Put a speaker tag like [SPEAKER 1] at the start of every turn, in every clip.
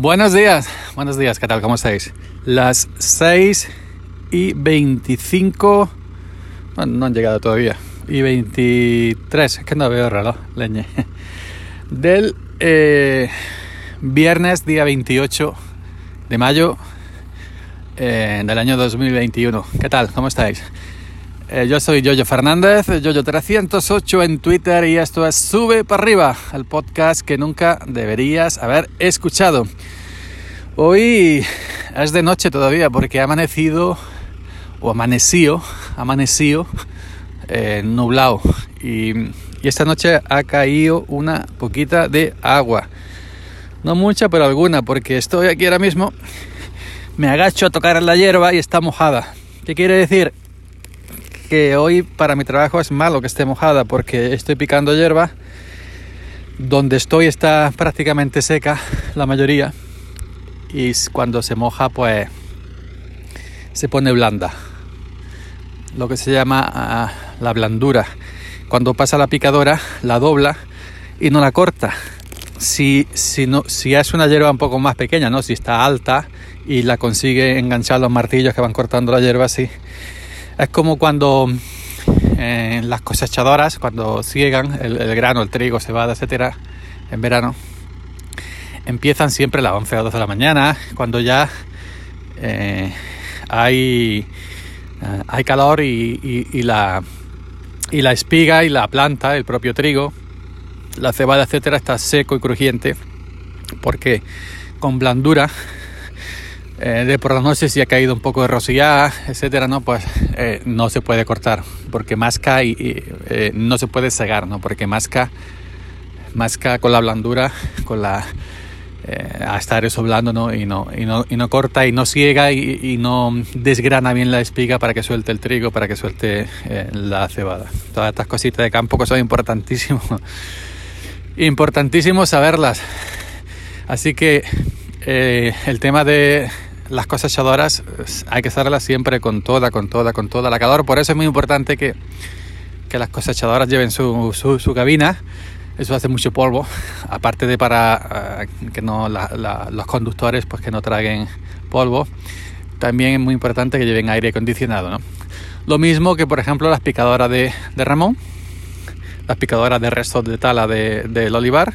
[SPEAKER 1] Buenos días, buenos días, ¿qué tal? ¿Cómo estáis? Las 6 y 25, bueno, no han llegado todavía, y 23, es que no veo el reloj, leñe, del eh, viernes día 28 de mayo eh, del año 2021. ¿Qué tal? ¿Cómo estáis? Eh, yo soy Yoyo Fernández, Yoyo308 en Twitter y esto es Sube para arriba, el podcast que nunca deberías haber escuchado. Hoy es de noche todavía porque ha amanecido o amaneció, amaneció eh, nublado y, y esta noche ha caído una poquita de agua. No mucha, pero alguna, porque estoy aquí ahora mismo, me agacho a tocar la hierba y está mojada. ¿Qué quiere decir? Que hoy para mi trabajo es malo que esté mojada porque estoy picando hierba. Donde estoy está prácticamente seca la mayoría y cuando se moja pues se pone blanda. Lo que se llama uh, la blandura. Cuando pasa la picadora la dobla y no la corta. Si, si, no, si es una hierba un poco más pequeña, ¿no? si está alta y la consigue enganchar los martillos que van cortando la hierba así es como cuando eh, las cosechadoras, cuando ciegan el, grano, el trigo, cebada, etcétera, en verano, empiezan siempre a las 11 o 12 de la mañana, cuando ya eh, hay, eh, hay calor y, y, y, la, y la espiga y la planta, el propio trigo, la cebada, etcétera, está seco y crujiente, porque con blandura eh, de por la noche si ha caído un poco de rocillada, etcétera, ¿no? Pues eh, no se puede cortar porque masca y, eh, no se puede cegar, ¿no? Porque masca, masca con la blandura, con la a estar eso blando, ¿no? Y no, y no, y no corta y no ciega y, no desgrana bien la espiga para que suelte el trigo, para que suelte la cebada. Todas estas cositas de campo que son importantísimos, importantísimo saberlas. Así que el tema de las cosechadoras hay que hacerlas siempre con toda, con toda, con toda la calor. Por eso es muy importante que, que las cosechadoras lleven su, su, cabina. Eso hace mucho polvo, aparte de para uh, que no los conductores pues que no traguen polvo. También es muy importante que lleven aire acondicionado. ¿no? Lo mismo que por ejemplo las picadoras de, de Ramón, las picadoras de restos de tala del de, de olivar,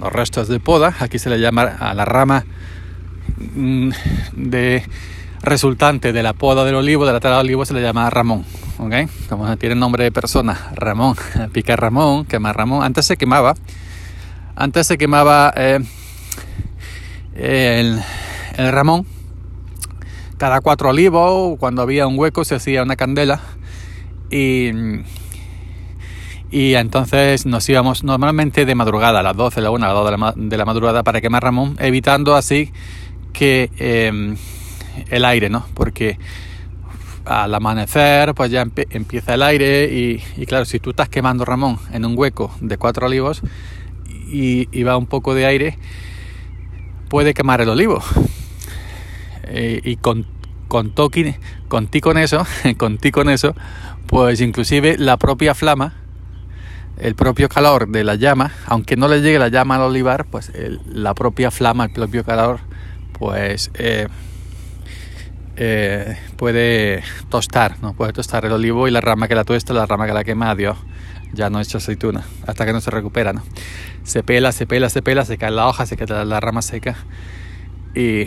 [SPEAKER 1] los restos de poda. Aquí se le llama a la rama de resultante de la poda del olivo, de la tala del olivo, se le llama Ramón. ¿okay? Como tiene nombre de persona, Ramón, pica Ramón, quema Ramón. Antes se quemaba, antes se quemaba eh, el, el, Ramón. Cada cuatro olivos, cuando había un hueco, se hacía una candela y, y entonces nos íbamos normalmente de madrugada, a las 12, la 1, a las 2 de la, de la madrugada para quemar Ramón, evitando así que eh, el aire, ¿no? Porque al amanecer pues ya empieza el aire y, y, claro, si tú estás quemando Ramón en un hueco de cuatro olivos y, y va un poco de aire, puede quemar el olivo. Eh, y con, con, toqui, con ti con eso, con ti con eso, pues inclusive la propia flama, el propio calor de la llama, aunque no le llegue la llama al olivar, pues el, la propia flama, el propio calor, pues eh, eh, puede tostar, ¿no? Puede tostar el olivo y la rama que la tuesta, la rama que la quema, adiós. Ya no hecho aceituna, hasta que no se recupera, ¿no? Se pela, se pela, se pela, se cae la hoja, se queda la rama seca. Y,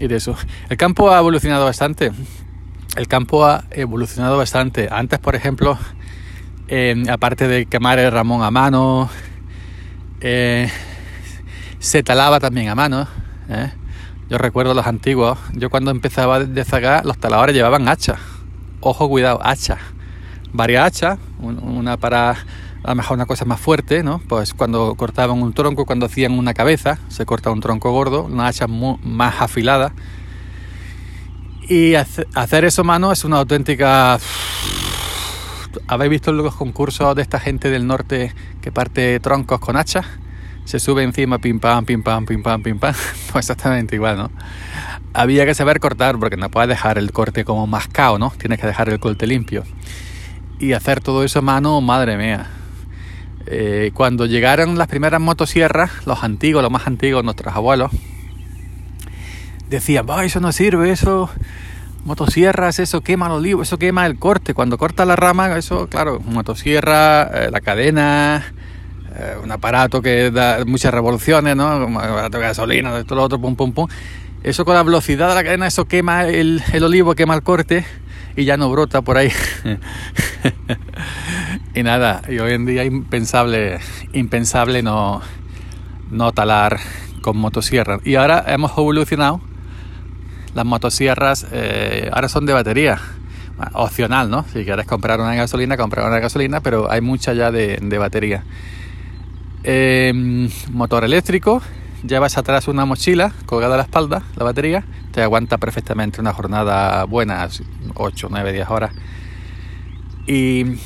[SPEAKER 1] y de eso. El campo ha evolucionado bastante. El campo ha evolucionado bastante. Antes, por ejemplo, aparte de quemar el ramón a mano, eh, se talaba también a mano. Yo recuerdo los antiguos, yo cuando empezaba de zagar, los taladores llevaban hacha. Ojo, cuidado, hacha. Varias hachas, una para a lo mejor una cosa más fuerte, ¿no? Pues cuando cortaban un tronco, cuando hacían una cabeza, se corta un tronco gordo, una hacha más afilada. Y hacer eso mano es una auténtica... ¿Habéis visto los concursos de esta gente del norte que parte troncos con hachas? Se sube encima, pim pam, pim pam, pim pam, pim pam. Pues exactamente igual, ¿no? Había que saber cortar porque no puedes dejar el corte como mascado, ¿no? Tienes que dejar el corte limpio. Y hacer todo eso a mano, madre mía. Eh, cuando llegaron las primeras motosierras, los antiguos, los más antiguos, nuestros abuelos, decían, "Bah, eso no sirve, eso motosierras, eso quema el olivo, eso quema el corte. Cuando corta la rama, eso, claro, motosierra, eh, la cadena, eh, un aparato que da muchas revoluciones, ¿no? Como aparato de gasolina, todo lo otro, pum, pum, pum. Eso con la velocidad de la cadena, eso quema el, olivo, quema el corte y ya no brota por ahí. y nada, y hoy en día impensable, impensable no, no talar con motosierra. Y ahora hemos evolucionado. Las motosierras eh, ahora son de batería. Opcional, ¿no? Si quieres comprar una gasolina, comprar una gasolina, pero hay mucha ya de batería. Eh, motor eléctrico, llevas atrás una mochila colgada a la espalda, la batería, te aguanta perfectamente una jornada buena, 8, 9, 10 horas. Y,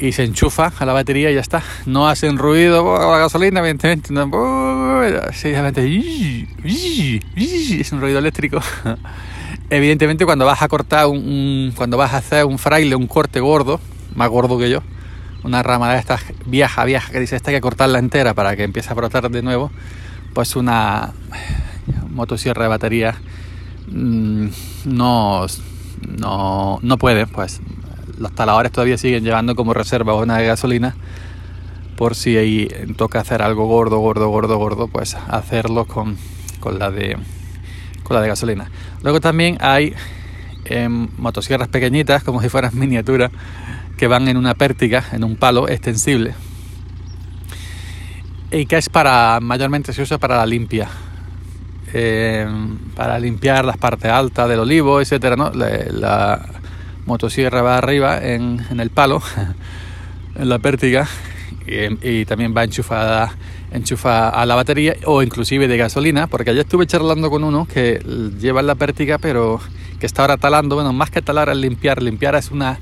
[SPEAKER 1] y se enchufa a la batería y ya está. No hacen ruido oh, la gasolina, evidentemente. No, oh, es un ruido eléctrico. Evidentemente cuando vas a cortar un, un, cuando vas a hacer un fraile, un corte gordo, más gordo que yo, una rama de estas vieja, vieja, que dice esta hay que cortarla entera para que empiece a brotar de nuevo, pues una motosierra de batería mmm, no, no, no puede, pues los taladores todavía siguen llevando como reserva una de gasolina por si ahí toca hacer algo gordo, gordo, gordo, gordo, pues hacerlo con, con la de con la de gasolina. Luego también hay eh, motosierras pequeñitas, como si fueran miniaturas, que van en una pértiga, en un palo extensible. Y que es para, mayormente se usa para la limpia. Eh, para limpiar las partes altas del olivo, etcétera, ¿no? La, motosierra va arriba en, en, el palo, en la pértiga, y, y también va enchufada enchufa a la batería o inclusive de gasolina, porque ayer estuve charlando con uno que lleva la pértiga, pero que está ahora talando, bueno, más que talar es limpiar, limpiar es una,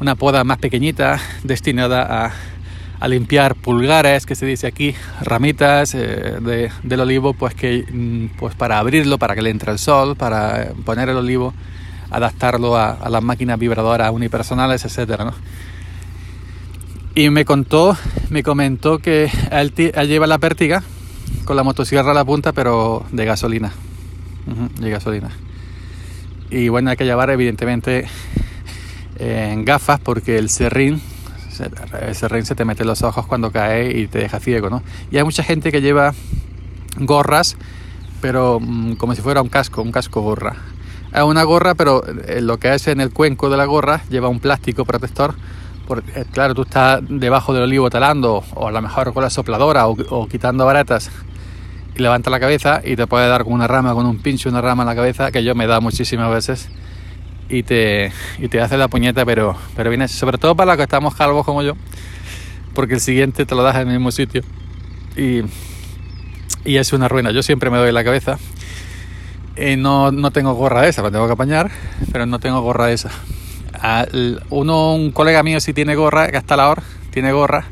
[SPEAKER 1] una poda más pequeñita destinada a, a limpiar pulgares, que se dice aquí, ramitas eh, de, del olivo, pues que pues para abrirlo, para que le entre el sol, para poner el olivo, adaptarlo a, las máquinas vibradoras unipersonales, etcétera, ¿no? Y me contó, me comentó que él, lleva la pértiga con la motosierra a la punta, pero de gasolina. De gasolina. Y bueno, hay que llevar evidentemente en gafas porque el serrín, el serrín se te mete en los ojos cuando cae y te deja ciego, ¿no? Y hay mucha gente que lleva gorras, pero mmm, como si fuera un casco, un casco gorra. Es una gorra, pero lo que es en el cuenco de la gorra lleva un plástico protector porque claro, tú estás debajo del olivo talando, o a lo mejor con la sopladora, o, quitando baratas, y levanta la cabeza y te puede dar con una rama, con un pincho, una rama en la cabeza, que yo me da muchísimas veces, y te, y te hace la puñeta, pero, pero viene sobre todo para los que estamos calvos como yo, porque el siguiente te lo das en el mismo sitio, y, y es una ruina. Yo siempre me doy la cabeza. Y no, no tengo gorra de esa, la tengo que apañar, pero no tengo gorra esa uno, un colega mío sí tiene gorra, que hasta la hora, tiene gorra.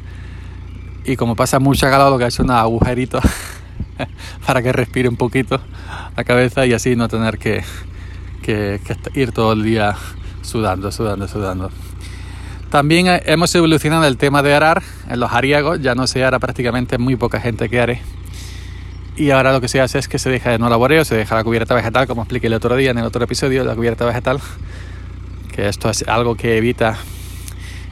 [SPEAKER 1] Y como pasa mucha calor, lo que ha hecho un agujerito para que respire un poquito la cabeza y así no tener que, que, que ir todo el día sudando, sudando, sudando. También hemos evolucionado el tema de arar en los ariegos, ya no se ara prácticamente muy poca gente que are. Y ahora lo que se hace es que se deja de no laboreo, se deja la cubierta vegetal, como expliqué el otro día en el otro episodio, la cubierta vegetal que esto es algo que evita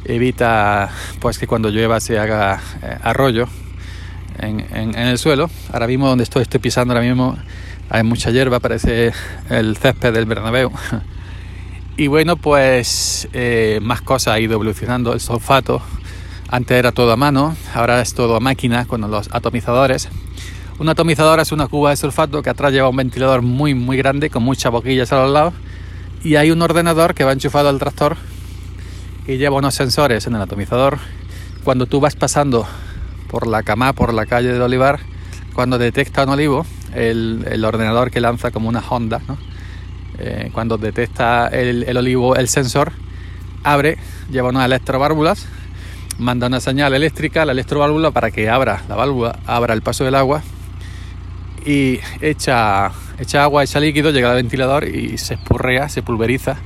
[SPEAKER 1] evita pues que cuando llueva se haga eh, arroyo en, en, en, el suelo ahora mismo donde estoy estoy pisando ahora mismo hay mucha hierba parece el césped del Bernabéu. Y bueno pues eh, más cosas. Ha ido evolucionando el sulfato. Antes era todo a mano ahora es todo a máquina con los atomizadores. Un atomizador es una cuba de sulfato que atrás lleva un ventilador muy muy grande con muchas boquillas a los lados. Y hay un ordenador que va enchufado al tractor y lleva unos sensores en el atomizador. Cuando tú vas pasando por la cama, por la calle del Olivar, cuando detecta un olivo, el, ordenador que lanza como una Honda, eh, cuando detecta el, olivo, el sensor abre, lleva unas electroválvulas, manda una señal eléctrica a la electroválvula para que abra la válvula, abra el paso del agua y echa, echa agua, echa líquido, llega al ventilador y se espurrea, se pulveriza.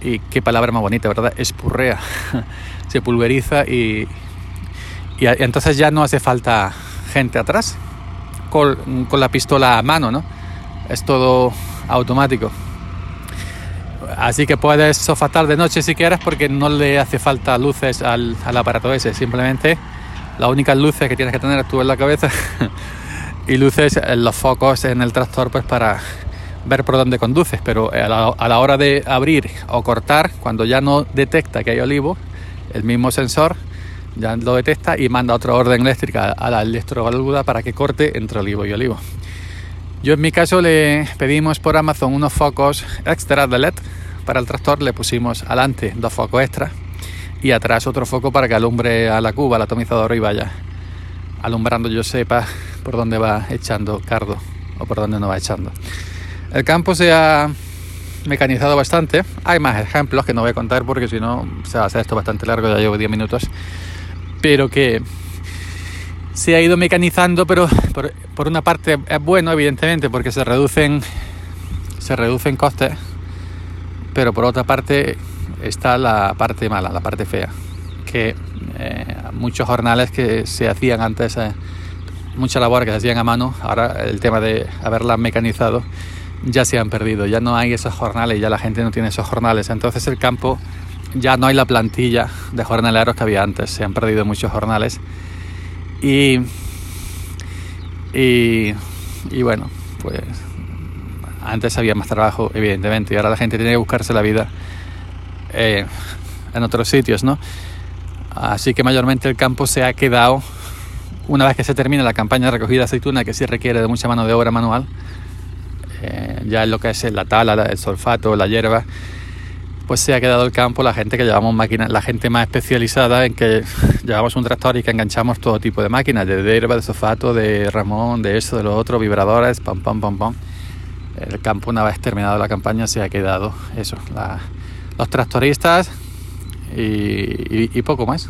[SPEAKER 1] Y qué palabra más bonita, ¿verdad? Espurrea. se pulveriza y, y, entonces ya no hace falta gente atrás con, con, la pistola a mano, ¿no? es todo automático. Así que puedes sofatar de noche si quieres porque no le hace falta luces al, aparato ese. Simplemente las únicas luces que tienes que tener tú en la cabeza y luces en los focos en el tractor pues para ver por dónde conduces. Pero a la, a la hora de abrir o cortar, cuando ya no detecta que hay olivo, el mismo sensor ya lo detecta y manda otra orden eléctrica a la electrovalvuda para que corte entre olivo y olivo. Yo en mi caso le pedimos por Amazon unos focos extra de LED para el tractor, le pusimos adelante dos focos extra y atrás otro foco para que alumbre a la cuba, al atomizador y vaya alumbrando yo sepa por dónde va echando cardo o por dónde no va echando. El campo se ha mecanizado bastante. Hay más ejemplos que no voy a contar porque si no se va a hacer esto bastante largo, ya llevo 10 minutos. Pero que se ha ido mecanizando, pero por, una parte es bueno, evidentemente, porque se reducen, se reducen costes, pero por otra parte está la parte mala, la parte fea, que eh, muchos jornales que se hacían antes, eh, mucha labor que se hacían a mano, ahora el tema de haberla mecanizado ya se han perdido, ya no hay esos jornales, ya la gente no tiene esos jornales, entonces el campo ya no hay la plantilla de jornaleros que había antes, se han perdido muchos jornales y, y, bueno, pues antes había más trabajo, evidentemente, y ahora la gente tiene que buscarse la vida eh, en otros sitios, ¿no? Así que mayormente el campo se ha quedado, una vez que se termina la campaña de recogida de aceituna, que sí requiere de mucha mano de obra manual, eh, ya en lo que es la tala, el sulfato, la hierba, pues se ha quedado el campo la gente que llevamos máquinas, la gente más especializada en que llevamos un tractor y que enganchamos todo tipo de máquinas, de hierba, de sofato, de ramón, de eso, de lo otro, vibradores, pam, pam, pam, pam. El campo, una vez terminado la campaña, se ha quedado eso, los tractoristas y, poco más.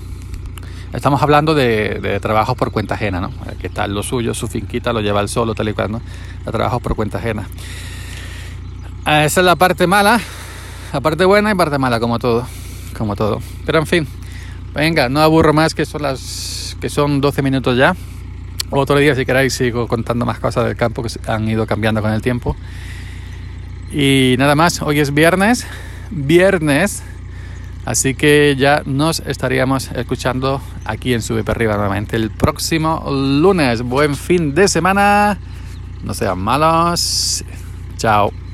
[SPEAKER 1] Estamos hablando de, trabajos por cuenta ajena, ¿no? Que está lo suyo, su finquita lo lleva el solo, tal y cual, ¿no? De trabajos por cuenta ajena. Esa es la parte mala la parte buena y parte mala, como todo. Como todo. Pero en fin, venga, no aburro más, que son las que son 12 minutos ya. Otro día, si queréis, sigo contando más cosas del campo que han ido cambiando con el tiempo. Y nada más, hoy es viernes. Viernes. Así que ya nos estaríamos escuchando aquí en Sube para Arriba nuevamente el próximo lunes. Buen fin de semana. No sean malos. Chao.